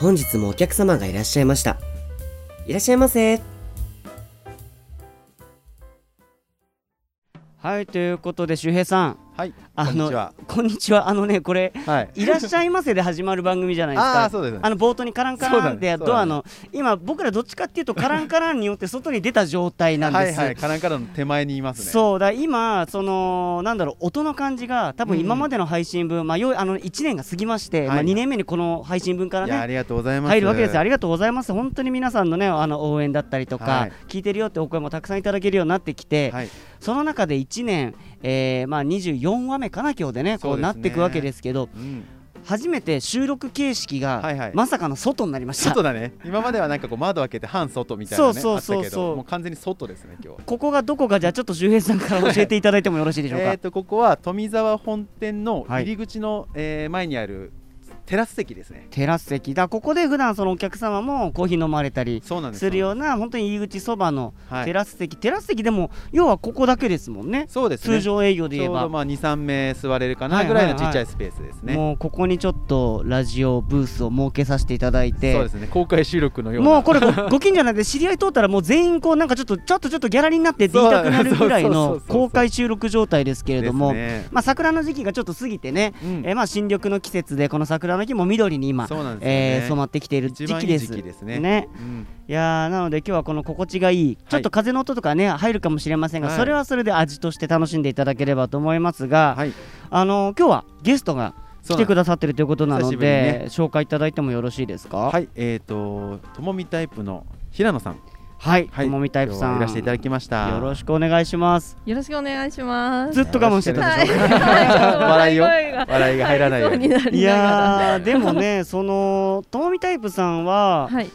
本日もお客様がいらっしゃいました。いらっしゃいませ。はい、ということで、周平さん。はい、あのこんにちは。こんにちは。あのね、これ、はい。いらっしゃいませで始まる番組じゃないですか。あーそうですねあの冒頭にカランカランってドアの、今僕らどっちかっていうとカランカランによって外に出た状態なんです。はいはい、カランカランの手前にいますね。そうだ今そのなんだろう音の感じが多分今までの配信分、まあよいあの1年が過ぎまして、はいまあ2年目にこの配信分からいや、あねりがとうございます。入るわけですよありがとうございます本当に皆さんのねあの応援だったりとか、はい聞いてるよってお声もたくさんいただけるようになってきて、はい。その中で1年、えーまあ、24話目かな今日でねこうなっていくわけですけどうん。初めて収録形式が、はいはいまさかの外になりました外だね。今まではなんかこう窓開けて半外みたいなね。そうそうそうそうあったけどもう完全に外ですね、今日は。ここがどこかじゃあちょっと周平さんから教えていただいてもよろしいでしょうか、えっと、ここは富沢本店のはい入り口のえー前にあるテラス席ですね。テラス席。だここで普段そのお客様もコーヒー飲まれたりす。するような本当に入り口そばのはい。テラス席、テラス席でも要はここだけですもんね。そうですね。通常営業でち言えば。ょうどまあ2、3名座れるかはないぐらいのはい。はいちっちゃいスペースですね。もうここにちょっとラジオブースを設けさせていただいて。そうですね。公開収録のような。もうこれご ご近所なんで知り合い通ったらもう全員こうなんかちょっとちょっとちょっとギャラリーになって言いたくなるぐらいの公開収録状態ですけれども、ね。まあ桜の時期がちょっと過ぎてね、うん。えーまあ新緑の季節でこの桜の木も緑に今、そうなんですよね。えー染まってきている時期です。時期ですね。うん。いやーなので今日はこの心地がいい、ちょっと風の音とかね入るかもしれませんが、はい。それはそれで味として楽しんでいただければと思いますが、はい。あのー今日はゲストが来てくださってるということなので、ね。紹介いただいてもよろしいですか？はい、えっ、と、ともみタイプの平野さん。はい、はい、ともみタイプさん。いらしていただきました。よろしくお願いします。よろしくお願いします。ずっと我慢してたでしょ、笑いよ声が笑いが入らないように。いやーでもね そのともみタイプさんは、はい、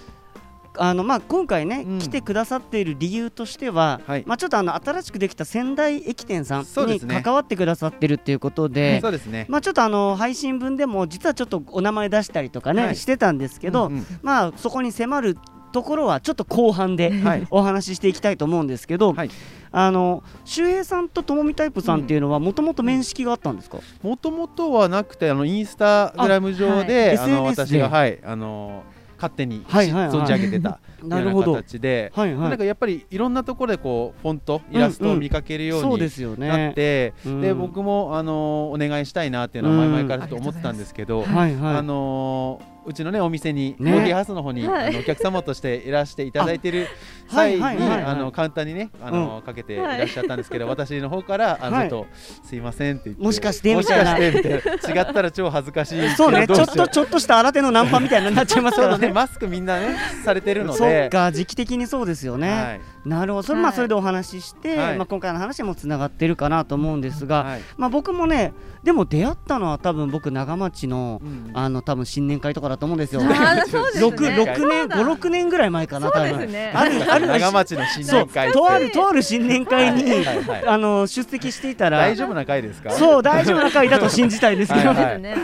あのまあ、今回ね、うん。来てくださっている理由としては、はい。まあ、ちょっとあの新しくできた仙台駅店さんに関わってくださってるっていうことで、そうですね。まあ、ちょっとあの配信分でも実はちょっとお名前出したりとかね、はい。してたんですけど、うんうん。まあ、そこに迫るところはちょっと後半ではい。お話ししていきたいと思うんですけど、はい。あの周平さんとともみタイプさんっていうのはもともと面識があったんですか、もともとはなくて、あのインスタグラム上で、ああのはい SNS 私がではい、あの勝手にしはいはいはい。存じ上げてた なるほど。ような形で、はいはい。なんかやっぱりいろんなところでこうフォント、イラストを見かけるようにそうですよなっね。て、うん。で僕もあのお願いしたいなっていうのは前々からちょっと思ってたんですけど、はいはい。あのーうちのねお店に、ね。コーヒーハウスの方に、はい。あのお客様としていらしていただいてる際に、はい。はい。はい。はいあの簡単にねあの、かけていらっしゃったんですけど、私の方からあの、はい。ちょっとすいませんって言ってもしかしてもしみたいな。かしてみたいな。違ったら超恥ずかしい。そうね、ちょっとちょっとした新手のナンパみたいになっちゃいますから ね。マスクみんなねされてるのそっでか、時期的にそうですよね。はいなるほど、それまあはいそれでお話しして、はい。まあ今回の話もつながってるかなと思うんですが、はい。まあ僕もね、でも出会ったのは多分僕長町のうん。あの多分新年会とかだと思うんですよ。あーそうですね。六六年五六年ぐらい前かな多分。あるある長町の新そう。年会とあるとある新年会に、あの出席していたら大丈夫な会ですか？そう大丈夫な会だと信じたいですけど、はい。それね。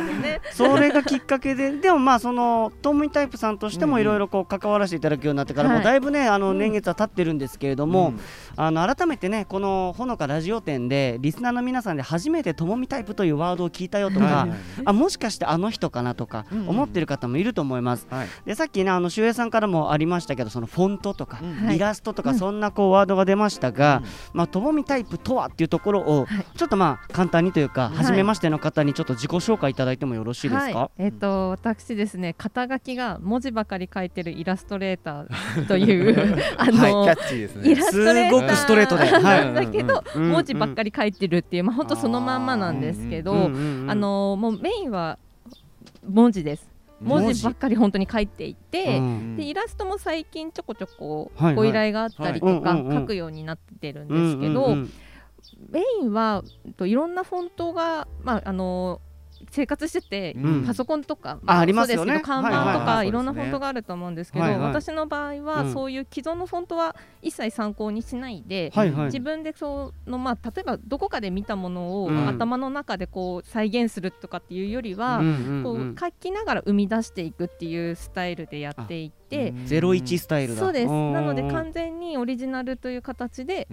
それがきっかけで、でもまあそのトムイタイプさんとしてもいろいろこう関わらせていただくようになってから、はい。もうだいぶねあのうん。年月は経ってるんですけれども、あの改めてねこのほのかラジオ店でリスナーの皆さんで初めてともみタイプというワードを聞いたよとか、はいあもしかしてあの人かなとか思ってる方もいると思います。はい。でさっきねあの周平さんからもありましたけどそのフォントとか、イラストとかうん。そんなこうワードが出ましたが、うん。まあともみタイプとはっていうところをはい。ちょっとまあ簡単にというか、い。初めましての方にちょっと自己紹介いただいてもよろしいですか？はい、えっ、と私ですね肩書きが文字ばかり書いてるイラストレーターというあはい、キの、ャッチーですねイラストレーターすごくストレートで。はい。なんだけど、文字ばっかり書いてるっていうまあ本当そのまんまなんですけど、あのもうメインは文字です。文字。ばっかり本当に書いていて、うん。でイラストも最近ちょこちょこご依頼があったりとか書くようになってるんですけど、メインはといろんなフォントが、まあ、あの生活してて、うん。パソコンとかあありますよね。看板とかいろんなフォントがあると思うんですけど、はいはい。私の場合はうん。そういう既存のフォントは一切参考にしないで、はいはい。自分でそのまあ例えばどこかで見たものをうん。頭の中でこう再現するとかっていうよりは、うんうんこううん。書きながら生み出していくっていうスタイルでやっていて、ゼロ一スタイルだ。そうです。ん。なので完全にオリジナルという形で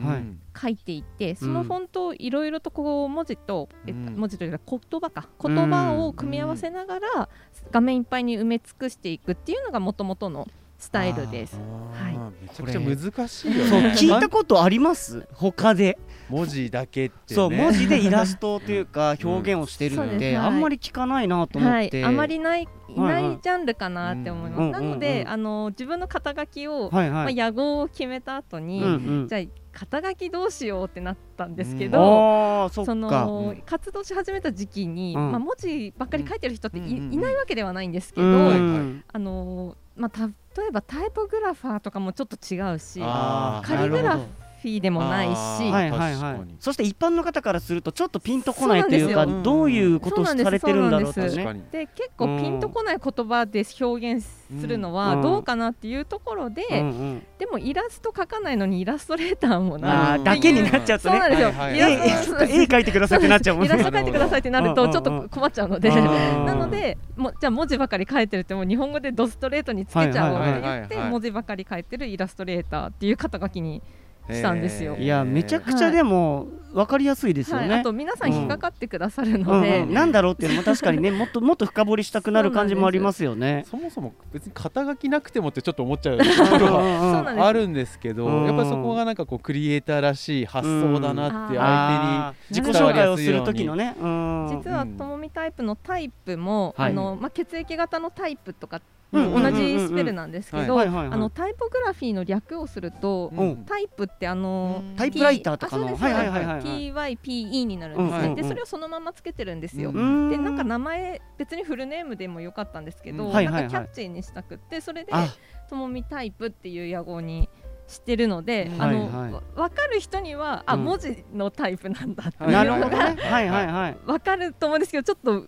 書いていてそのフォントをいろいろとこう文字と、えっとうん。文字というか言葉か言葉を組み合わせながら画面いっぱいに埋め尽くしていくっていうのがもともとのスタイルです。はい。めちゃくちゃ難しいよそうね聞いたことあります？他で。文字だけってね。そう文字でイラストというか表現をしてるそうってです。はい。あんまり聞かないなと思って。はい、あまりないいないジャンルかなって思います。うんなので、うんうん。うんあの自分の肩書きを、はいまあ、はい野号を決めた後に、うんうん。じゃあ肩書きどうしようってなったんですけうんど、あーそのうん。活動し始めた時期に、うん。まあ、文字ばっかり書いてる人ってい,、うんうんうん。いないわけではないんですけど、あのまあ、例えばタイポグラファーとかもちょっと違うしカリグラフなるほどィーでもないし、はいはいはい。そして一般の方からするとちょっとピンとこないというかそうなんですよ。どういうことをそうなんですされてるんだろうねで結構ピンとこない言葉で表現するのうん。はどうかなっていうところで、うんうん。でもイラスト描かないのにイラストレーターもあなーだけになっちゃうとね。そうなんですよ、はいはいイ絵描いてくださいってなっちゃうもんね。イラスト描いてくださいってなるとちょっと困っちゃうので、あなーのでもうじゃあ文字ばかり書いてるってもう日本語でドストレートにつけちゃおうって言って文字ばかり書いてるイラストレーターっていう肩書きにしたんですよ。いやめちゃくちゃでも分かりやすいですよはい、ねあと皆さん引っかかってくださるうんので、うんなんだろうっていうのも確かにねもっともっと深掘りしたくなる感じもありますよね。そもそも別に肩書きなくてもってちょっと思っちゃうところはあるんですけど、うんやっぱりそこがなんかこうクリエイターらしい発想だなってうん。相あー。自己紹介をする時のね。うん実はともみタイプのタイプも、はい。あのまあ、血液型のタイプとかうん同じスペルなんですけど、あのタイポグラフィーの略をすると、手に、うん。タイプってあのうんタイプライターとかのあそうですはい。はい。はい。はい TYPE になるんですね、でそれをそのままつけてるんですよ、うんでなんか名前別にフルネームでもよかったんですけど、なんかキャッチーにしたくってそれであ。ともみタイプっていう野号にしてるので、うん。あの、はいはい。わ分かる人にはあ、うん。文字のタイプなんだってはいうのがね。はいはいはい。分かると思うんですけどちょっと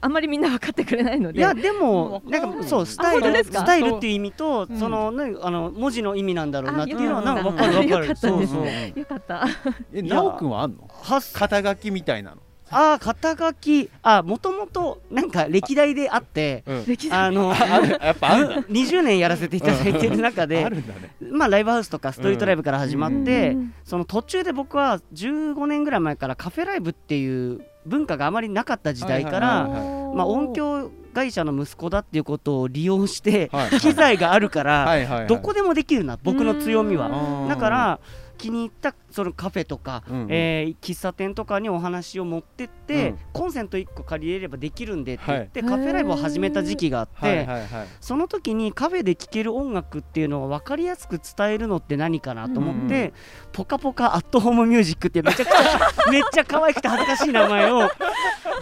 あんまりみんな分かってくれないので。いやでもうん。なんかそうスタイルスタイルっていう意味とうん。そのねあの文字の意味なんだろうなっていうのはあなんかわかる。よわかるかったでよかった。え直くんはあんの？肩書きみたいなの、あー肩書き。あもともとなんか歴代であってあの やっぱあるんだ。20年やらせていただいてる中あでるんだね。まあライブハウスとかストリートライブから始まってうん。その途中で僕は15年ぐらい前からカフェライブっていう文化があまりなかった時代かはいらはいまあ音響会社の息子だっていうことを利用してはい機材があるからどこでもできるな僕の強みは。うん。だから気に入ったそのカフェとか、うんうん。えー喫茶店とかにお話を持ってって、うん。コンセント1個借りれればできるんでって言って、はい。カフェライブを始めた時期があって、はいはいはい。その時にカフェで聴ける音楽っていうのを分かりやすく伝えるのって何かなと思って、ポカポカアットホームミュージックっていうめちゃくちゃめっちゃ可愛くて恥ずかしい名前を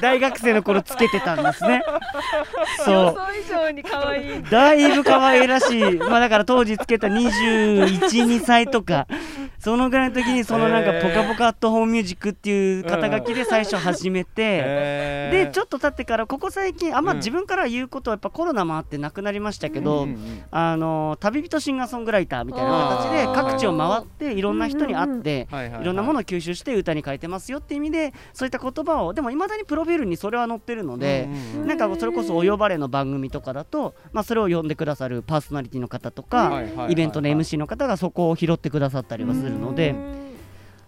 大学生の頃つけてたんですね。予 そう。想以上に可愛い。だいぶ可愛らしい、まあだから当時つけた21、2歳とか、そのぐらいの時に、そのなんか、へーポカポカアットホームミュージックっていう肩書きで最初始めて、で、ちょっと経ってから、ここ最近、あんまうん。自分から言うことは、やっぱコロナもあってなくなりましたけど、あの旅人シンガーソングライターみたいな形で各地を回っていろんな人に会ってはいろんなものを吸収して歌に変えてますよっていう意味でそういった言葉をでもいまだにプロフィールにそれは載ってるのでなんかそれこそ「お呼ばれ」の番組とかだと、まあ、それを呼んでくださるパーソナリティの方とか、イベントの MC の方がそこを拾ってくださったりはするので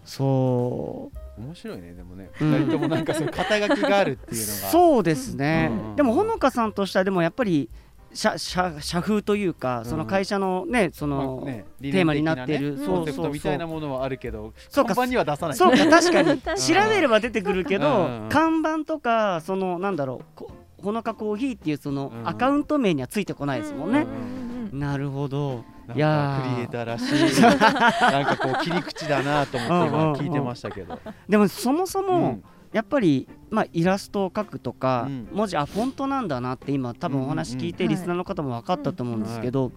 そう。面白いねでもね。うん。二人ともなんかそういう肩書きがあるっていうのが。そうですね、うんでもほのかさんとしてはでもやっぱり社社社風というかその会社のねその、テーマになってる理念的なねそうコンセプトみたいなものはあるけどそうか。看板には出さない。そうか確かに。確かに調べれば出てくるけど、うん看板とかそのなんだろうこほのかコーヒーっていうそのうん。アカウント名にはついてこないですもんね、なるほど。いやなんかー。クリエイターらしい。なんかこう切り口だなと思って今聞いてましたけど。でもそもそも、うん。やっぱり、まあ、イラストを描くとか、うん。文字あフォントなんだなって今多分お話聞いて、うんリスナーの方も分かったと思うんですけど、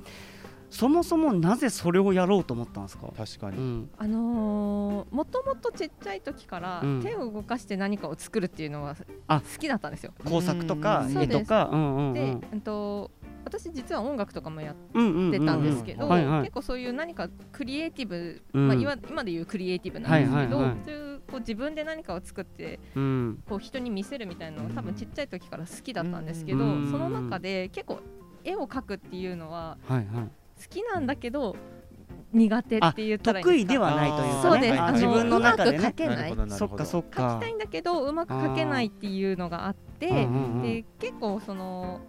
そもそもなぜそれをやろうと思ったんですか、確かに、うん、あのーもともとちっちゃい時からうん。手を動かして何かを作るっていうのはあ。好きだったんですよ。工作とかうん。絵とか？うんうんうでん、うんと私実は音楽とかもやってたんですけど、結構そういう何かクリエイティブ、うんまあ、今今でいうクリエイティブなんですけど、はいはいはい。そういうこう自分で何かを作ってうん。こう人に見せるみたいなのが多分ちっちゃい時から好きだったんですけど、うんその中で結構絵を描くっていうのは好きなんだけど苦手って言ったら得意ではないというかそうです、ねああの自分の中でね。うまく描けなないそっかそっかきたいんだけどうまく描けないっていうのがあって、で結構その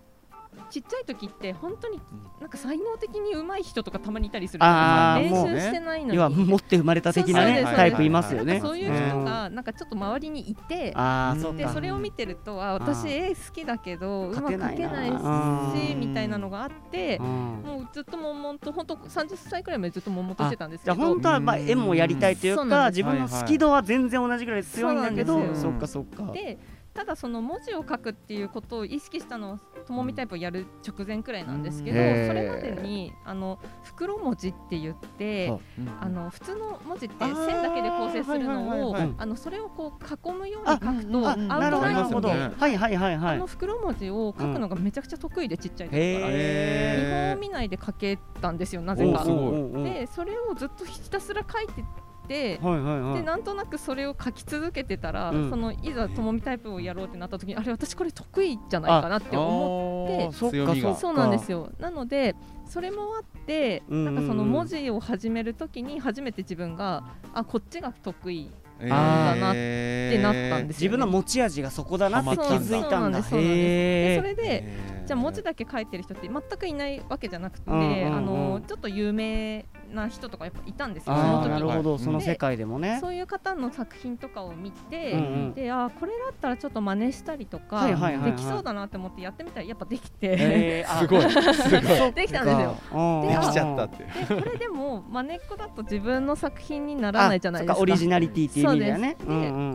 ちっちゃい時って本当になんか才能的に上手い人とかたまにいたりする。んですよ練あーもう習してないのに。要は持って生まれた的なねタイプいますよね。そういう人がなんかちょっと周りにいて、でああそれを見てるとあ私絵好きだけどうまく描けないな描けないしうんみたいなのがあってうん。もうずっと悶々と本当30歳くらいまでずっと悶々としてたんですけど。本当はまあ絵もやりたいというか自分の好き度は全然同じぐらい強いんだけどそうなんですよ。そっかそっか。でただその文字を書くっていうことを意識したのはともみタイプをやる直前くらいなんですけど、うん。それまでにあの袋文字って言ってはあの普通の文字って線だけで構成するのをあのそれをこう囲むように書くとあアウトラインなるはいはいはいはい。あの袋文字を書くのがめちゃくちゃ得意でちっちゃい時から。へ見本えを見ないで書けたんですよなぜか。でそれをずっとひたすら書いてはいはいはい。でなんとなくそれを書き続けてたら、うん。そのいざともみタイプをやろうってなった時にあれ私これ得意じゃないかなって思ってそっか強みが。そっかそうなんですよ。なのでそれもあって、うんうんうん。なんかその文字を始める時に初めて自分があこっちが得意えだなってなったんです自分の持ち味がそこだなって気づいたんだ。そうなんですでそれでじゃあ文字だけ書いてる人って全くいないわけじゃなくて、うんうんうん。あのちょっと有名な人とかやっぱいたんですよそあなるほどはいその世界でもね。そういう方の作品とかを見て、うんうん。であこれだったらちょっと真似したりとか、はいはいはいはい。できそうだなって思ってやってみたらやっぱできて、へーあ すごい。すごい。できたんですよ。うんでできちゃったってでこれでも真似っこだと自分の作品にならないじゃないですか。あそっオリジナリティっていう意味だよね。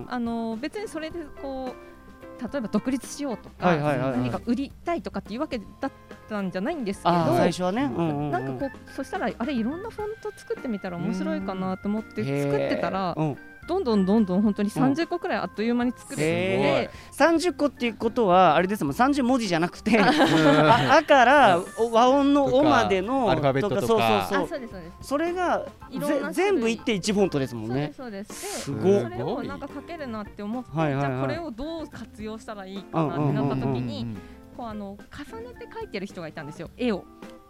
あの別にそれでこう例えば独立しようとか、何か売りたいとかっていうわけだったんじゃないんですけど最初はね。なんかこうそしたらあれいろんなフォント作ってみたら面白いかなと思って作ってたらうんどんどんどんどん本当に30個くらいあっという間に作れてへ30個っていうことはあれですもん30文字じゃなくてうん ああからお和音の「お」までのアルファベットとか。そうあそうそうそれが全部1.1フォントですもんね。そうですそうです。すごっ。でそれをなんか書けるなって思って、じゃあこれをどう活用したらいいかなってなった時にこうあの重ねて描いてる人がいたんですよ絵を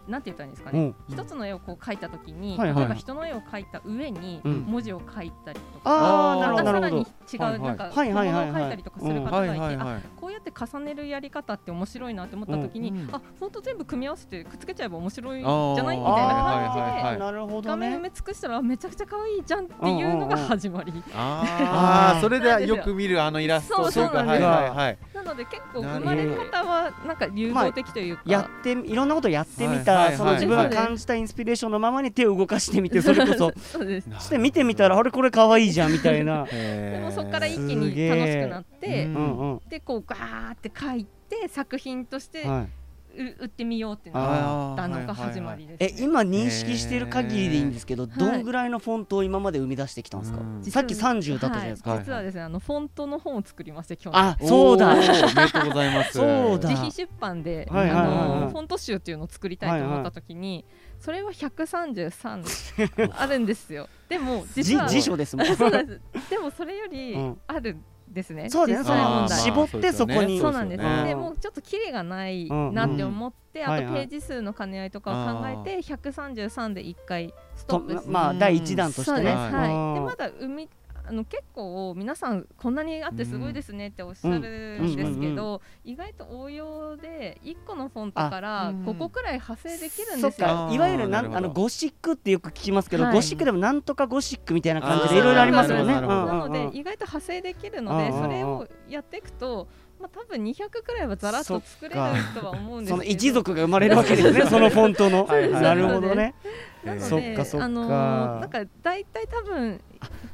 なんて言ったらいいんですかね。うん。一つの絵をこう描いた時に、はいはい。例えば人の絵を描いた上にうん。文字を書いたりとか、ああなるほまたさらにどなるほど違うなんかはいはいはいはい。小物を描いたりとかする方はいがいて、あこうやって重ねるやり方って面白いなって思った時に、うんあ本当全部組み合わせてくっつけちゃえば面白いじゃないみたいなはい感じで、画面埋ねめ尽くしたらめちゃくちゃ可愛いじゃんっていうのが始まり、ああそれでよく見るあのイラストというかそうそうなんですはいはいはいなので結構生まれ方はなんか流動的というか、やっていろんなことやってみはい。はいたはい。その自分が感じたインスピレーションのままに手を動かしてみてそれこそ。そうです。そして見てみたらあれこれ可愛いじゃんみたいな。ででもそこから一気に楽しくなって、うんでこうガーって書いて作品としてはい、う売ってみようってなったのが始まりです、え今認識してる限りでいいんですけどーどんぐらいのフォントを今まで生み出してきたんですか、さっき30だったじゃないですか、はい。実はですねあのフォントの本を作りまして去年あそうだ。おーおめでとうございます。そうだ。自費出版で、はいはいはい。はいあのフォント集っていうのを作りたいと思った時に、それは133あるんですよ。でも実じは辞書ですもんそうなんです。でもそれよりうんある。んですね、そうです実際問題。あー絞ってそこに。そうなんです、うんでもうちょっとキレがないなって思って、あとページ数の兼ね合いとかを考えて133で1回ストとップまあ第一弾としてね。そうです、はい。でまだ生みあの結構皆さんこんなにあってすごいですねっておっしゃるんですけど、意外と応用で1個のフォントからうん5個くらい派生できるんですよ。かいわゆるなんあのゴシックってよく聞きますけど、はい。ゴシックでもなんとかゴシックみたいな感じでい。ろいろありますよね。なので意外と派生できるのでそれをやっていくと、まあ、多分200くらいはざらっと作れるとは思うんですけど。その一族が生まれるわけですね、そのフォントの。はいはいなるほどね。なのであのーなんか大体多分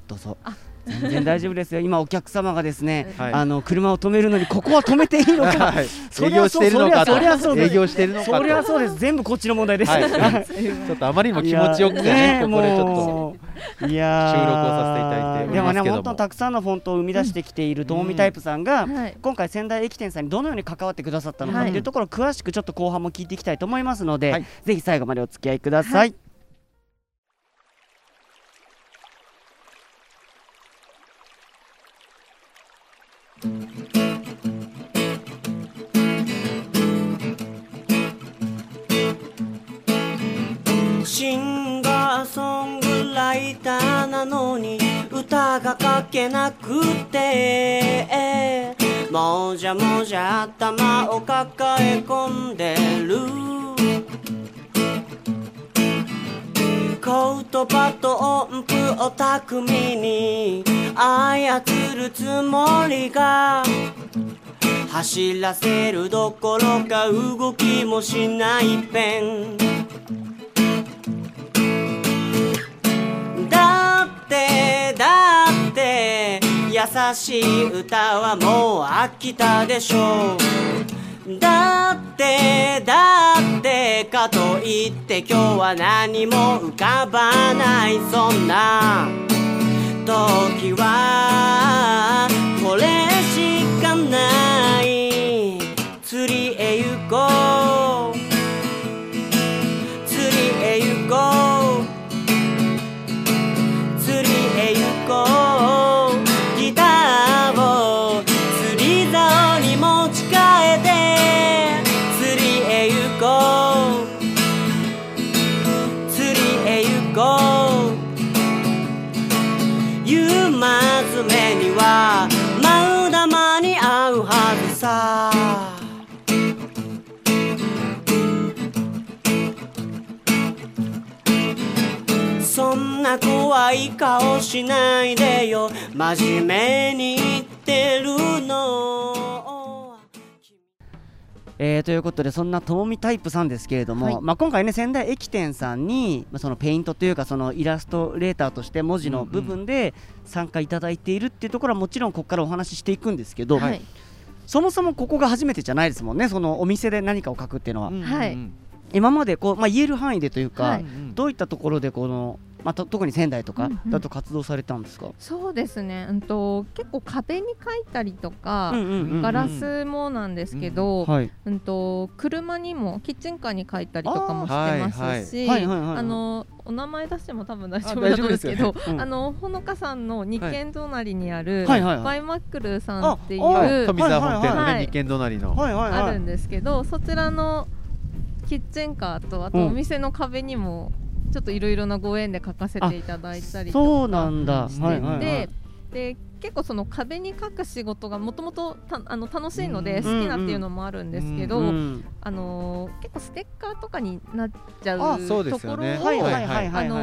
どうぞ。全然大丈夫ですよ。今お客様がですね、はい。あの車を止めるのにここは止めていいのか。はい。そ営業しているのかと。そりゃそうです。営業しているのかと。そりゃそうです。全部こっちの問題です、はい。ちょっとあまりにも気持ちよくてねここでちょっもう。いやー。収録をさせていただいでもねますけども。本当にたくさんのフォントを生み出してきているともみタイプさんが、はい今回仙台駅店さん。にどのように関わってくださったのかはいっていうところを詳しくちょっと後半も聞いていきたいと思いますので、はいぜひ最後までお付き合いください、シンガーソングライターなのに歌が書けなくて。もじゃもじゃ頭を抱え込んでる。言葉と音符を巧みに操るつもりが。走らせるどころか動きもしないペン。ってだって優しい歌はもう飽きたでしょう。だってだってかといって今日は何も浮かばないそんな時はい顔しないでよ。真面目に言ってるの。えーということでそんなともみタイプさんですけれども、はい。まあ、今回ね仙台駅店さんに、まあ、そのペイントというかそのイラストレーターとして文字の部分で参加いただいているっていうところはもちろんここからお話ししていくんですけど、はい。そもそもここが初めてじゃないですもんね。そのお店で何かを書くっていうのは、はい。今までこう、まあ、言える範囲でというか、はい。どういったところでこの、まあ、と特に仙台とかうんうん。だと活動されたんですか、そうですね、うんと結構壁に書いたりとか、うんうんうんうん。ガラスもなんですけど、はい。うんと車にもキッチンカーに書いたりとかもしてますし、あのお名前出しても多分大丈夫あだと思うんですけど、大丈夫ですよねうん。あのほのかさんの日軒隣にある、はい。はいはいバイマックルさんっていう、ああ富澤本店のはいはいね二軒隣の。はいはいはい。あるんですけど、そちらのキッチンカーとあとうん。お店の壁にもちょっといろいろなご縁で書かせていただいたりとかそうなんだ、してて、はいはいはい。で結構その壁に書く仕事がもともとあの楽しいのでうん。好きなっていうのもあるんですけど、うんあのー結構ステッカーとかになっちゃあうところ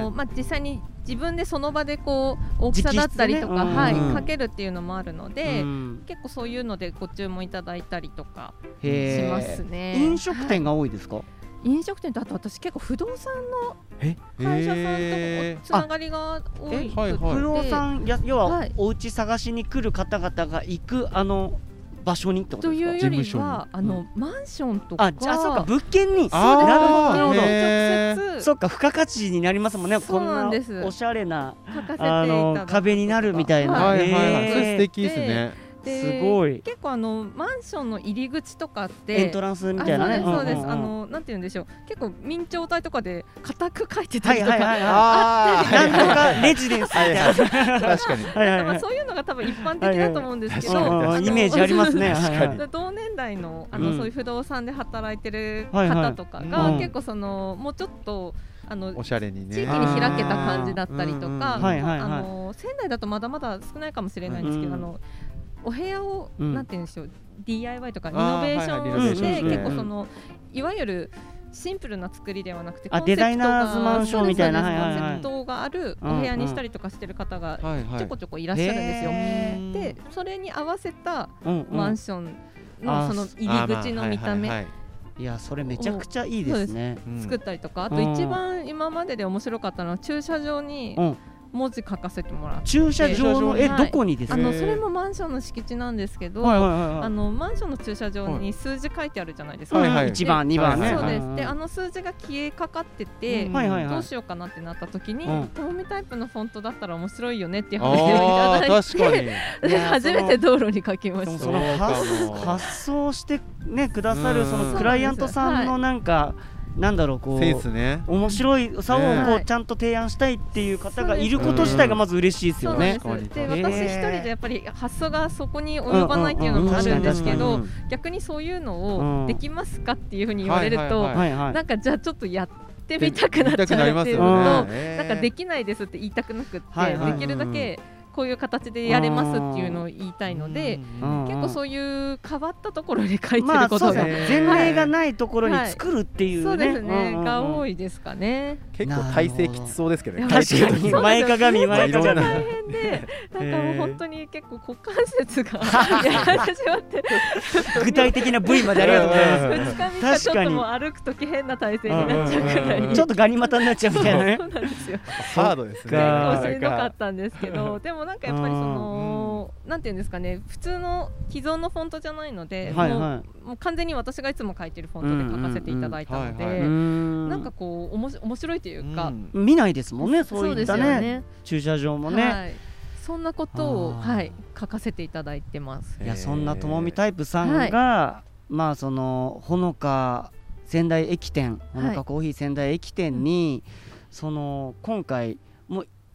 を、まあ、実際に自分でその場でこう大きさだったりとか、ね。はいうん書けるっていうのもあるので、うん結構そういうのでご注文いただいたりとかしますね。飲食店が、が多いですか、飲食店とあと私結構不動産のえ？会社さんへとつながりが多いくて、はいはい。不動産や要ははい。お家探しに来る方々が行くあの場所にってこととですか？いうより事務は所あの、マンションとかあじゃあそうか物件に。なるほど直接そっか付加価値になりますもんねそうなんです。こんなおしゃれなあの壁になるみたいな、ははいはい。はい素敵ですね。ですごい。結構あのマンションの入り口とかってエントランスみたいなね。あそうですそうです、ん。んんあのなんて言うんでしょう。結構明朝体とかで固く書いてたりとか、はいはいはい。はあいなんとか。レジデンスみたいなはい確かにまあ、そういうのが多分一般的だと思うんですけど、イメージありますね。同年代のあの、うん。そういう不動産で働いてる方とかが、うん結構そのもうちょっとあのおしゃれにね。地域に開けた感じだったりとか、あの仙台だとまだまだ少ないかもしれないんですけど、うん。あのお部屋を、うん。なんて言うんでしょう DIY とかリノベーションをはいはい結構そのいわゆるシンプルな作りではなくてあコンセプトがデザイナーズマンションみたいな。コンセプトがあるお部屋にしたりとかしてる方がちょこちょこいらっしゃるんですよ。でそれに合わせたマンションあのその入り口の見た目。いやそれめちゃくちゃいいですね。うん作ったりとかあとうん。一番今までで面白かったのは駐車場にうん文字書かせてもらって。駐車場のえはい。どこにですか？それもマンションの敷地なんですけど、はいはいはい。はいあのマンションの駐車場に数字書いてあるじゃないですか。はいはい。1番2番ね。そうです。んで、あの数字が消えかかってて、うん。はいはいはい。どうしようかなってなった時に、うん。ともみタイプのフォントだったら面白いよねっていうあ話をいたあだい確かに。て、初めて道路に書きまでもした。その発想してねくださるうん。そのクライアントさんのなんかなんだろうこセンスうね。面白いさをこねうちゃんと提案したいっていう方がいること自体がまず嬉しいですよね。そうなんで。私一人でやっぱり発想がそこに及ばないっていうのもあるんですけど逆にそういうのうん。をできますかっていうふうに言われると、なんかじゃあちょっとやってみたくなっちゃうっていうのと、ね。なんかできないですって言いたくなくって、できるだけこういう形でやれますっていうのを言いたいので、うん結構そういう変わったところで書いてることが、前例がないところに作るっていうね。そうですね、が多い。いですかね。結構体勢きつそうですけどね確かに前かがみ前かがみ。大変で、なんかもう本当に結構股関節が やられてしまって、具体的な部位までありがとうございます。二日三日ちょっともう歩くとき変な体勢になっちゃうくらい。ちょっとガニ股になっちゃうみたいなねそ。うなんですよ。ハードですね結構しんどかったんですけど、でもなんかやっぱりその、なんていうんですかね、普通の既存のフォントじゃないので、もうはい。はもう完全に私がいつも書いてるフォントで書かせていただいたのうんうんうん。で、はいい。うんなんかこうおもし面白いというか、うん。見ないですもんね。そういったですよね。駐車場もね。はい、そんなことをはい書かせていただいてます。いやそんなともみタイプさんがまあそのほのか仙台駅店ほのかコーヒー仙台駅店にその今回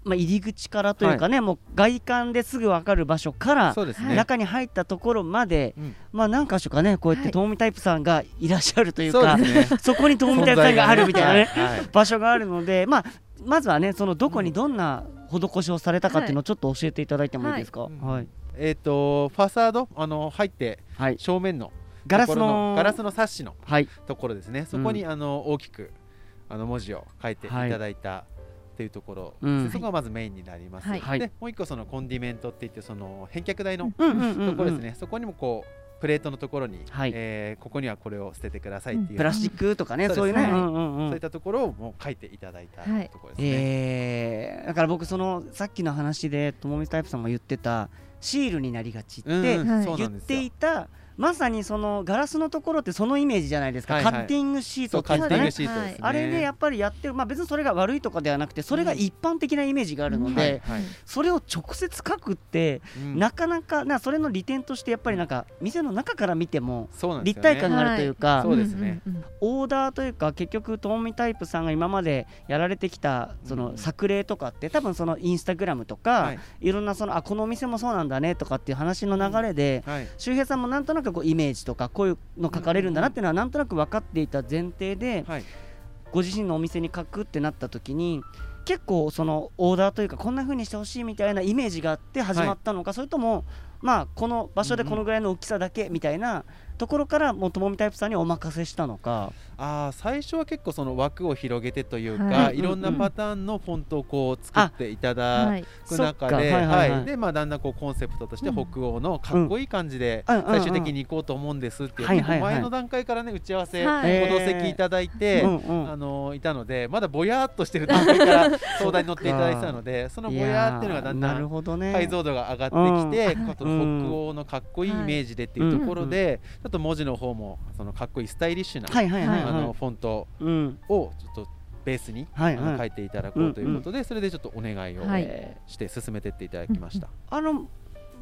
まあ入り口からというかねもう外観ですぐ分かる場所からね。中に入ったところまでうん。まあ何箇所かねこうやってはい。ともみタイプさんがいらっしゃるというか そこにともみタイプさんがあるみたいなねはいはい。場所があるのでまあまずはねそのどこにどんな施しをされたかっていうのをちょっと教えていただいてもいいですか？はい。はい。えっとファサードあの入ってはい。正面のガラスのガラスのサッシのはい。ところですね。そこにあの大きくあの文字を書いていただいたっていうところ、うん。でそこがまずメインになります、はい。はい。でもう一個そのコンディメントって言ってその返却台のうんうんうんうん。ところですね、そこにもこうプレートのところに、はい。えーここにはこれを捨ててくださいっていう、プラスチックとかね、そういうね、うんうんうん。そういったところをもう書いていただいた。はい。ところですね。えーだから僕そのさっきの話でともみタイプさんも言ってたシールになりがちってうん言っなんですよ。ていたまさにそのガラスのところってそのイメージじゃないですか、はいはい。カッティングシートそうカッティングっていうんですかね。ね。あれでやっぱりやってる、まあ、別にそれが悪いとかではなくてそれが一般的なイメージがあるので、はいはい。それを直接書くって、うん。なかなかなそれの利点としてやっぱりなんか店の中から見ても立体感があるというか、そうですね。んんんオーダーというか結局ともみタイプさんが今までやられてきたそのうん作例とかって多分そのインスタグラムとか、はい。い、ろんなそのあこのお店もそうなんだねとかっていう話の流れで、はい。周平さんもなんとなくこうイメージとかこういうの書かれるんだなっていうのはなんとなく分かっていた前提で、はい。ご自身のお店に書くってなった時に結構そのオーダーというかこんな風にしてほしいみたいなイメージがあって始まったのか、それともまあこの場所でこのぐらいの大きさだけみたいなところからもうともみタイプさんにお任せしたのか？あー最初は結構その枠を広げてというか、はい。い、ろんなパターンのフォントをこう作っていただはいく中で、はいはいでまあだんだんこうコンセプトとしてうん。北欧のかっこいい感じでうん。最終的に行こうと思うんですっていう、前の段階からね打ち合わせ、はい。ご同席いただいて、うんうんあのいたのでまだぼやーっとしてる段階から相談に乗っていただいてたので そのぼやーっていうのがだんだんほどね。解像度が上がってきて、うん。あと北欧のかっこいいイメージでっていうところで、ちょっと文字の方もそのかっこいいスタイリッシュな、はいはいはいあはい。のフォントうん。をちょっとベースに、はいはい。あの書いていただこうということで、それでちょっとお願いをして進めてっていただきました。ーあの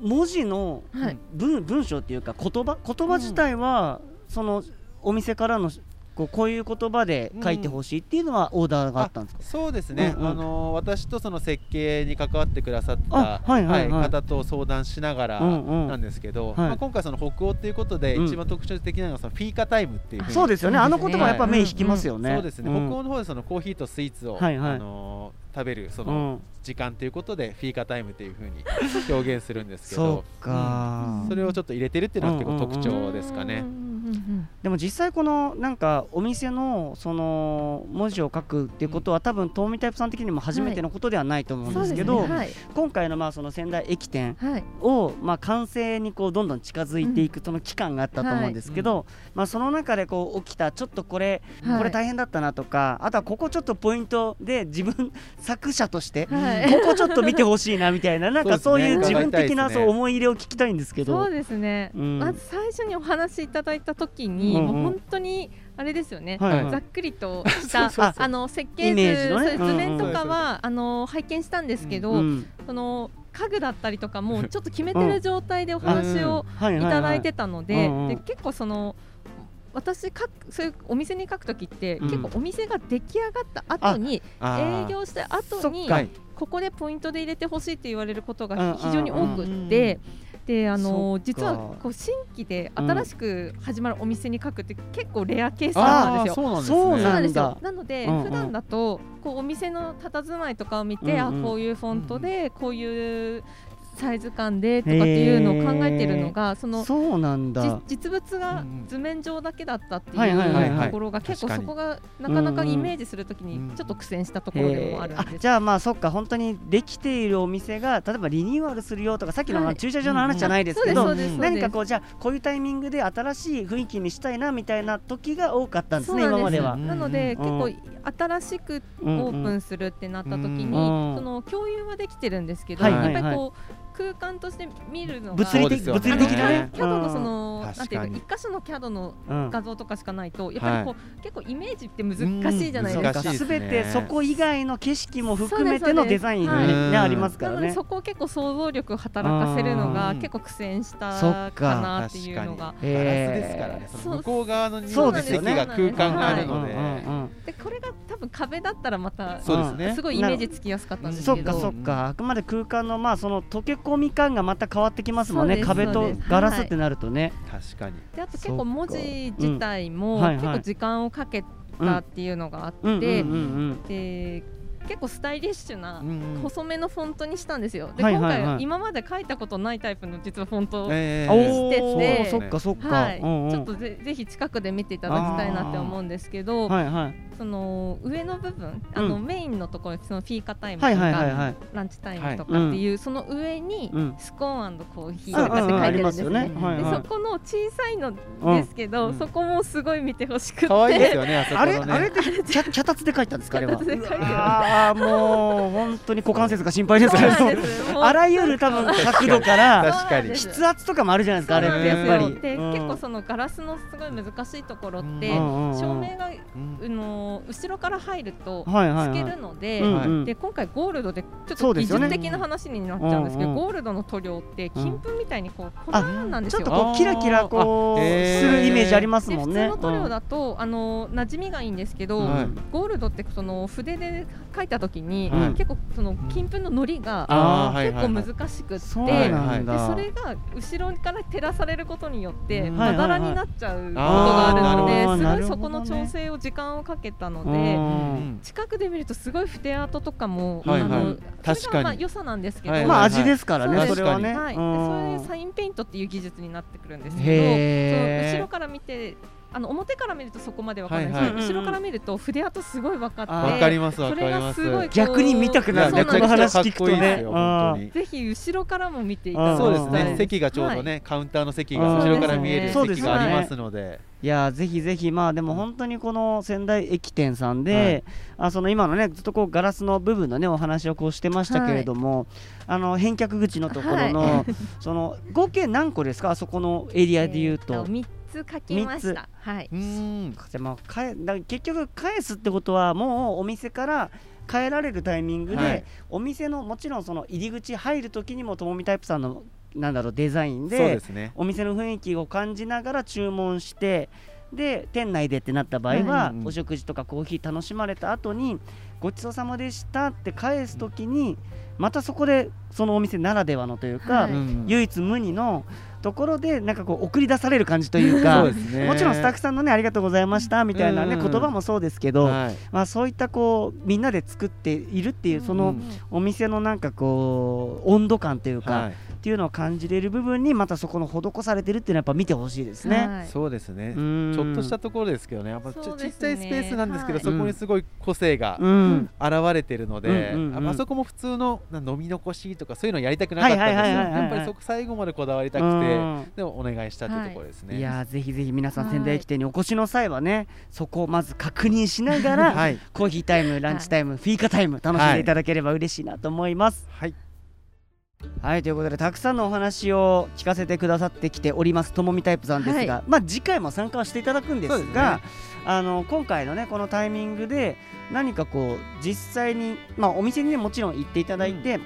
文字のはい。文文章っていうか言葉？言葉自体は、そのお店からのこうこういう言葉で書いてほしいっていうのはオーダーがあったんですか、そうですね、うんうん。あの私とその設計に関わってくださったあはいはいはい。方と相談しながらうんうん。なんですけど、はい。まあ、今回その北欧っていうことでうん。一番特徴的なのがそのフィーカタイムっていうふうにそうですよね。あの言葉やっぱ目引きますよね、そうですね、ん。北欧の方でそのコーヒーとスイーツを、はいはい。あのー食べるそうのん、時間ということでフィーカタイムというふうに表現するんですけ そどうか、うん。それをちょっと入れてるっていうのが結構特徴ですかね。うんうんうんでも実際このなんかお店のその文字を書くっていうことは多分トーミタイプさん的にも初めてのことではないと思うんですけど、そうですね。はい。今回のまあその仙台駅店はい。をまあ完成にこうどんどん近づいていくその期間があったと思うんですけど、まあその中でこう起きたちょっとこれはい。これ大変だったなとか、あとはここちょっとポイントで自分作者としてはい。ここちょっと見てほしいなみたいななんかそういう自分的なそう思い入れを聞きたいんですけど。そうですね、うん。まず最初にお話しいただいた時に、もう本当にあれですよね、ざっくりとした あの設計図、図面とかは、あの拝見したんですけど、うんその家具だったりとかもちょっと決めてる状態でお話をはいただいてたので,、結構その私書くそういうお店に書くときって、うん。結構お店が出来上がった後に営業した後にここでポイントで入れてほしいって言われることが非常に多くって。であの実はこう新規でうん新しく始まるお店に書くって結構レアケースなんですよ。そうなんですそうなんですよ。なので、うんうん。普段だとこうお店の佇まいとかを見て、うんうん。あこういうフォントで、こういうサイズ感でとかっていうのを考えてるのがそのそうなんだ。じ実物がうん図面上だけだったってはいうはいところが結構そこがなかなかイメージするときにちょっと苦戦したところでもあるんです。じゃあまあそっか本当にできているお店が例えばリニューアルするよとかさっきの駐車場の話じゃないですけど、そうですそうです。何かこうじゃあこういうタイミングで新しい雰囲気にしたいなみたいな時が多かったんですねそうなん今までは。なので、うん。結構新しくオープンするってなった時に、うん。その共有はできてるんですけど、はい。やっぱりこう空間として見るのが物理的、物理的なね。キャドのその、うんなんていうか一箇所のキャドのうん。画像とかしかないと、やっぱりこう、結構イメージって難しいじゃないですか。すべてそこ以外の景色も含めてのそうですデザインがね。はいありますからね。なのでそこを結構想像力を働かせるのがうん。結構苦戦したかかなっていうのがガラスですからね、向こう側のに席が空間があるので、でこれが多分壁だったらまたそうですね。すごいイメージつきやすかったんですそっけどかそっか、あくまで空間のまあその溶け込み感がまた変わってきますもんね。壁とガラスってなるとね、確かに。であと結構文字自体もう。ん。はいはい。結構時間をかけたっていうのがあって、で結構スタイリッシュなうん細めのフォントにしたんですよ。で、はいはいはい。今回今まで書いたことないタイプの実はフォント、えおしておてーそっかそっか、はい、うんうん。ちょっとぜぜひ近くで見ていただきたいなって思うんですけど、はいはいその上の部分あの、うん。メインのところそのフィーカタイムとか、ランチタイムとかっていう、その上に、うんスコーンコーヒうんーとかって書いてるんですね。でそこの小さいのですけど、うん。そこもすごい見てほしくて。可愛いですよね、あれ？あれって脚脚立で書いたんですかあれは？ああもう本当に股関節が心配です あらゆる多分角度から確かに。筆圧とかもあるじゃないですかあれって。やっぱり。で、うん。結構そのガラスのすごい難しいところって、照明が、うん。あの後ろから入るとはいはいはい。透けるので、で今回ゴールドでちょっと技術的な話になっちゃうんですけど、うんうんゴールドの塗料って金粉みたいにこう粉あなんですよ。ちょっとこうキラキラこうするイメージありますもんね。通の塗料だと、あの馴染みがいいんですけど、はい。ゴールドってその筆で描いた時に、うん結構その金粉ののりが結構はいはい難しくって、そでそれが後ろから照らされることによってうん。まだらになっちゃうことはいはいがあるので、すごいそこの調整を時間をかけたのうで。ん。近くで見るとすごい筆跡とかも、はいはい。あの確かに。まあ良さなんですけど、はいまあ味ですからねそれはね。はい、でうん。それでサインペイントっていう技術になってくるんですけど、後ろから見て、あの表から見るとそこまでわからない。ですけど、はいはい後ろから見ると筆跡すごい分かって、わかりますわそれかります。がすごいこう逆に見たくなるねこの話聞くとね。ぜひ後ろからも見ていただきたい。そうですうんね。席がちょうどね、カウンターの席がうん後ろから見える席がありますので。いやーぜひぜひまあでも本当にこの仙台駅店さんで、あその今のねずっとこうガラスの部分のねお話をこうしてましたけれども、あの返却口のところの、その合計何個ですか？あそこのエリアで言うと。三つ書きました。はい。うーん。でまあ、かえだ結局返すってことはもうお店から帰られるタイミングで、はいお店のもちろんその入り口入る時にもともみタイプさんのなんだろうデザインでね。お店の雰囲気を感じながら注文してで店内でってなった場合は、うんお食事とかコーヒー楽しまれた後にごちそうさまでしたって返す時にまたそこでそのお店ならではのというか、はい。うん唯一無二のところでなんかこう送り出される感じというか ね。もちろんスタッフさんのねありがとうございましたみたいなね、うん言葉もそうですけど、はい。まあ、そういったこうみんなで作っているっていうそのうん。お店のなんかこう温度感というか、はいっていうのを感じれる部分にまたそこの施されてるっていうのはやっぱ見てほしいですね。はい。そうですね。う。ん。ちょっとしたところですけどね、やっぱちね。ちっちゃいスペースなんですけど、はいそこにすごい個性がうん。現れてるので、ああそこも普通のな飲み残しとかそういうのやりたくなかったんですよ。はいはいはいはいはいやっぱりそこ最後までこだわりたくて、うん。でもお願いしたっていうところですね。い。やーぜひぜひ皆さんはい仙台駅店にお越しの際はねそこをまず確認しながら、はい。コーヒータイムランチタイム、フィーカタイム楽しんでいただければ嬉しいなと思います。はい。はいということでたくさんのお話を聞かせてくださってきております。ともみタイプさんですが、はまあ次回も参加はしていただくんですがね。あの今回のねこのタイミングで何かこう実際にまあお店にねもちろん行っていただいて、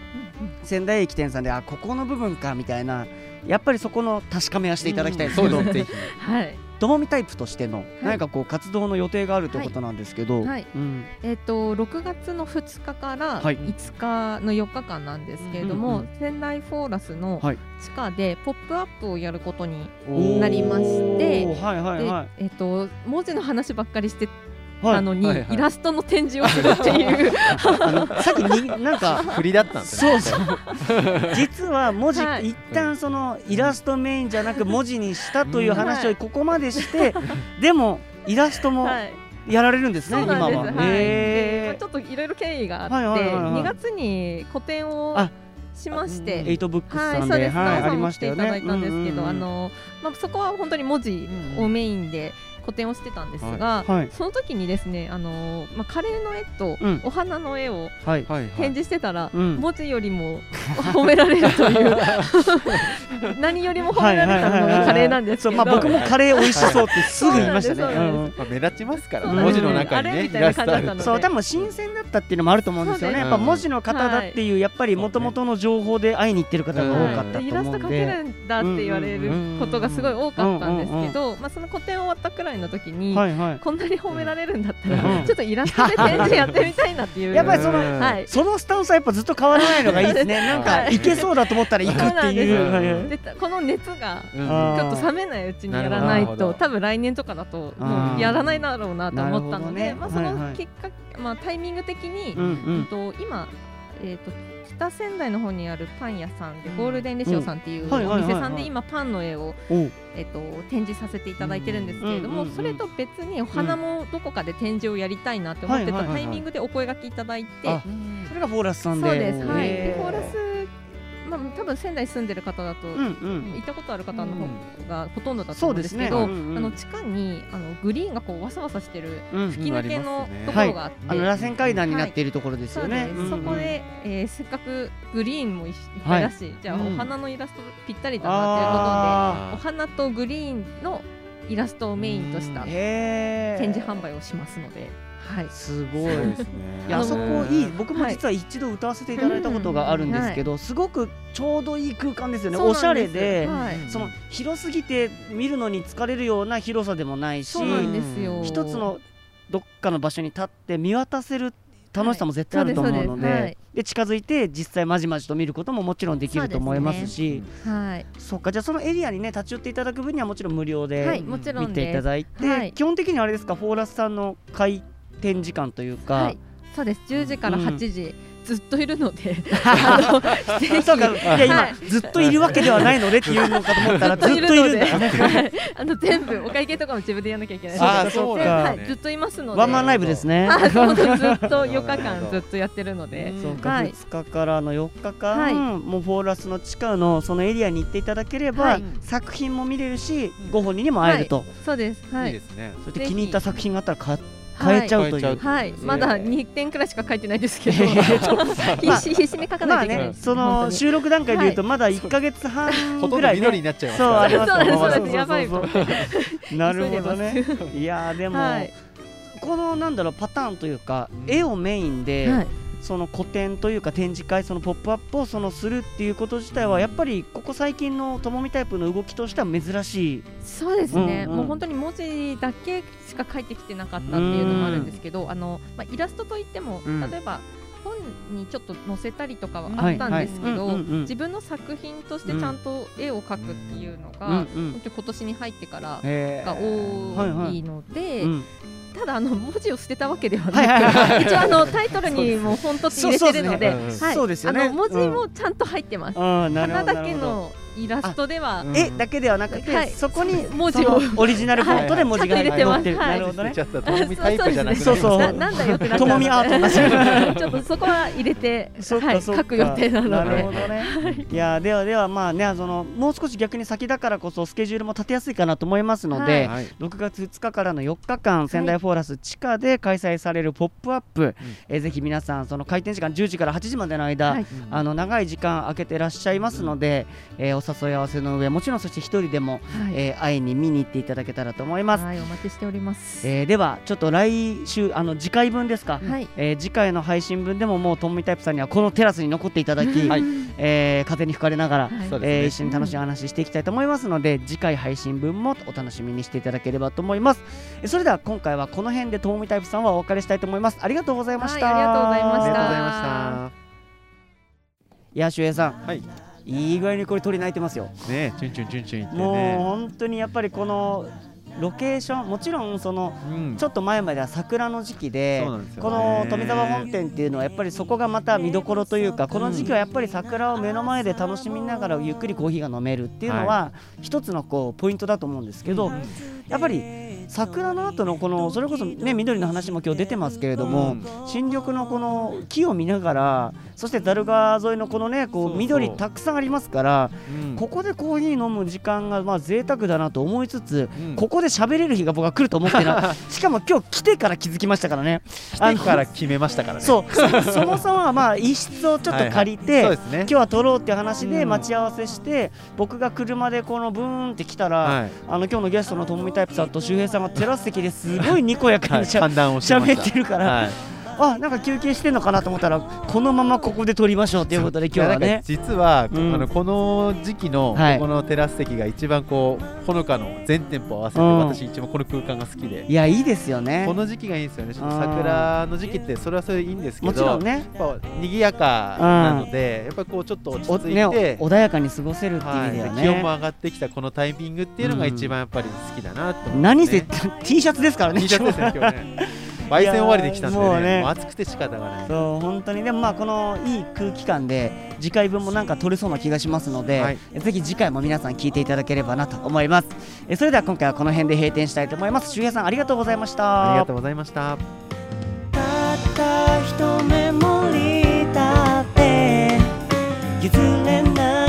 仙台駅店さんであここの部分かみたいなやっぱりそこの確かめはしていただきたいですけど、そうですね。ぜ はいともみタイプとしての何かこう活動の予定があるということなんですけど、はい。うん。えっ、と6月の2日からはい。5日の4日間なんですけれども、仙台フォーラスのはい。地下でポップアップをやることに、ひなりましてはいはいではい。えっ、と文字の話ばっかりしてはいたのに、はいはいイラストの展示をするっていうさっきになんか振りだったんですね。そうそう 実は文字、はい一旦そのイラストメインじゃなく文字にしたという話はいをここまでして、でもイラストもはいやられるんですね、す。今は。はい。でまあへちょっといろいろ経緯があって、はいはいはいはい2月に個展をあしまして。エイトブックスはい、さんで、そうです。はい、ありましたよね。いただいたんですけど、うんうんうんあの、まあ、そこは本当に文字をメインで個展をしてたんですが、はい。その時にですね、あの、まあ、カレーの絵とうん。お花の絵をはい、はいはい。展示してたら、うん。文字よりも 褒められるという 何よりも褒められたのがカレーなんですけど、まあ、僕もカレー美味しそうってすぐ言いましたね。まあ目立ちます。からね。文字の中にね、たいなラストあると感じだったので。そう多分新鮮だったっていうのもあると思うんですよね、やっぱ文字の方だっていう、やっぱりもともとの情報で会いに行ってる方が多かったとイラス思うん。で、ト描けるん。だって言われることがすごい多かったん。ですけど、まあ、その個展終わったくらいの時に、はいはい、こん。なに褒められるん。だったら、うん。ちょっとイラストで展示やってみたいなっていうやっぱりそのうん。はいそのスタンスはやっぱずっと変わらないのがいいですね、なん。かはいいけそうだと思ったら行くっていう。でこの熱がちょっと冷めないうちにやらないと多分来年とかだともうやらないだろうなと思ったので、まあ、その結果、まあ、タイミング的に、うんと今、えー、と北仙台の方にあるパン屋さんで、ゴールデンレシオさんっていうお店さんで今パンの絵を、えー、と展示させていただいてるんですけれども、それと別にお花もどこかで展示をやりたいなって思ってたタイミングでお声がけいただいて、あそれがフォーラスさんで。そうです、はい、でへフォーラス、まあ、多分仙台住んでる方だと、うんうん。行ったことある方の方がほとんどだとそう思うんですけど。うんうんあの地下にあのグリーンがこうわさわさしてるうん。吹き抜けのうんところがあって、あの螺旋階段になっているところですそうよね。です、うんうん。そこで、えーせっかくグリーンもいっぱいだし、じゃあうん。お花のイラストぴったりだなあということで、お花とグリーンのイラストをメインとした展示販売をしますので、はい、すごいですね。いやあそこいい。僕もはい。実は一度歌わせていただいたことがあるんですけど、すごくちょうどいい空間ですよね。おしゃれで、はい、その広すぎて見るのに疲れるような広さでもないしそうなんですよ。一つのどっかの場所に立って見渡せる楽しさも絶対あると思うので,、で近づいて実際まじまじと見ることももちろんできると思いますし。はい、そっか。じゃあそのエリアにね立ち寄っていただく分にはもちろん無料はでい、もちろ見てい。ただいて、はい。基本的にはあれですか？フォーラスさんの開店時間というか、はい、そうです。10時からうん8時、ずっといるので、そうか。いや今、はい。ずっといるわけではないのでっていうのかと思ったら ずっといるんだ。あの全部お会計とかも自分でやらなきゃいけない。あーそうでなんですねはい、ずっといますので。ワンマンライブですね。ずっと4日間ずっとやってるので、そうか、はい。2日からの4日間、はい。もうフォーラスの地下のそのエリアに行っていただければ、はい。作品も見れるし、ご本人にも会えると、そうです。はい。い。いですね。そして気に入った作品があったら買買えちゃうという。はい、まだ2点くらいしか書いてないですけど、必死必死に書かまあないといけないです。ねその収録段階でいうとまだ1か月半ぐらい、ね。ど緑に、なっちゃいますそうあります なるほどね。急いやーでも、はい。このなんだろうパターンというか、うん。絵をメインで、はい、その個展というか展示会そのポップアップをそのするっていうこと自体はやっぱりここ最近のともみタイプの動きとしては珍しい。そうですね、うんうん。もう本当に文字だけしか書いてきてなかったっていうのもあるんですけど、あのまあ、イラストといっても、うん。例えば本にちょっと載せたりとかはあったんですけど自分の作品としてちゃんと絵を描くっていうのが、うんうん。本当に今年に入ってからが多いので、うんただあの文字を捨てたわけではなく、一応あのタイトルにもフォントって入れてるので、文字もちゃんと入ってます。花だけのイラストでは。うん絵だけではなくて、はい。そこに文字を。オリジナルフォントで文字がはい。載ってる、はい。なるほどね。ちょっとともみタイプじゃなくなりましたそうそう。ななんだよってなっともみアートなし。ちょっとそこは入れて、はい、そっかそっか。書く予定なので。なるほ。どね。い。やではではまあねそのもう少し逆に先だからこそスケジュールも立てやすいかなと思いますので、はい。6月2日からの4日間仙台フォーラス地下で開催されるポップアップ、えーぜひ皆さんその開店時間10時から8時までの間、はい。あの長い時間空けてらっしゃいますので、えーお誘い合わせの上もちろんそして一人でも、はい。えー会いに見に行っていただけたらと思います。はい、お待ちしております。えーではちょっと来週あの次回分ですか、はい。えー次回の配信分でももうトンミタイプさんにはこのテラスに残っていただき、はい。えー風に吹かれながら、はい。え一緒に楽しい話していきたいと思いますので次回配信分もお楽しみにしていただければと思います。えーそれでは今回はこの辺でトーミタイプさんはお別れしたいと思います。ありがとうございました、はいありがとうございました。ありがとうございやしゅえいさん。はいいい具合にこれ鳥鳴いてますよ。ねチュンチュンチュンチュン言ってもうね本当にやっぱりこのロケーションもちろんそのうん。ちょっと前までは桜の時期でこの富沢本店っていうのはやっぱりそこがまた見どころというかこの時期はやっぱり桜を目の前で楽しみながらゆっくりコーヒーが飲めるっていうのは一つのこうポイントだと思うんですけどやっぱり桜の後のこのそれこそね緑の話も今日出てますけれどもうん新緑のこの木を見ながらそしてダル川沿いのこのねこそう緑たくさんありますからうん。ここでコーヒー飲む時間がまあ贅沢だなと思いつつうん。ここで喋れる日が僕は来ると思ってな しかも今日来てから気づきましたからね。来てから決めましたからね。そう。そそもそもはまあ一室をちょっと借りて、そうですね。今日は撮ろうっていう話でうん。待ち合わせして、僕が車でこのブーンって来たら、はい。あの今日のゲストのともみタイプさんと周平さんがテラス席ですごいにこやかはいにしゃ判断をしてま喋したってるから、はいあなんか休憩してんのかなと思ったらこのままここで撮りましょうということで今日はね。か実は、うん。あのこの時期のはい。ここのテラス席が一番こうほのかの全店舗合わせて、うん。私一番この空間が好きで。いやいいですよね。この時期がいいんですよね。桜の時期ってそれはそれでいいんですけどもちろんね。やっぱ賑やかなので、やっぱりこうちょっと落ち着いて、おね穏やかに過ごせるっていう意はい味ではね、で気温も上がってきたこのタイミングっていうのが一番やっぱり好きだなって思います、ね。何せ T シャツですからね T シャツですね今日ね焙煎終わりで来たんでね。ね。もう暑くて仕方がない。そう本当に。でもまあこのいい空気感で次回分もなんか取れそうな気がしますので、はい。ぜひ次回も皆さん聞いていただければなと思います。えそれでは今回はこの辺で閉店したいと思います。周平さんありがとうございました。ありがとうございました。たった一目もりたって譲れない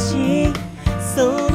しい。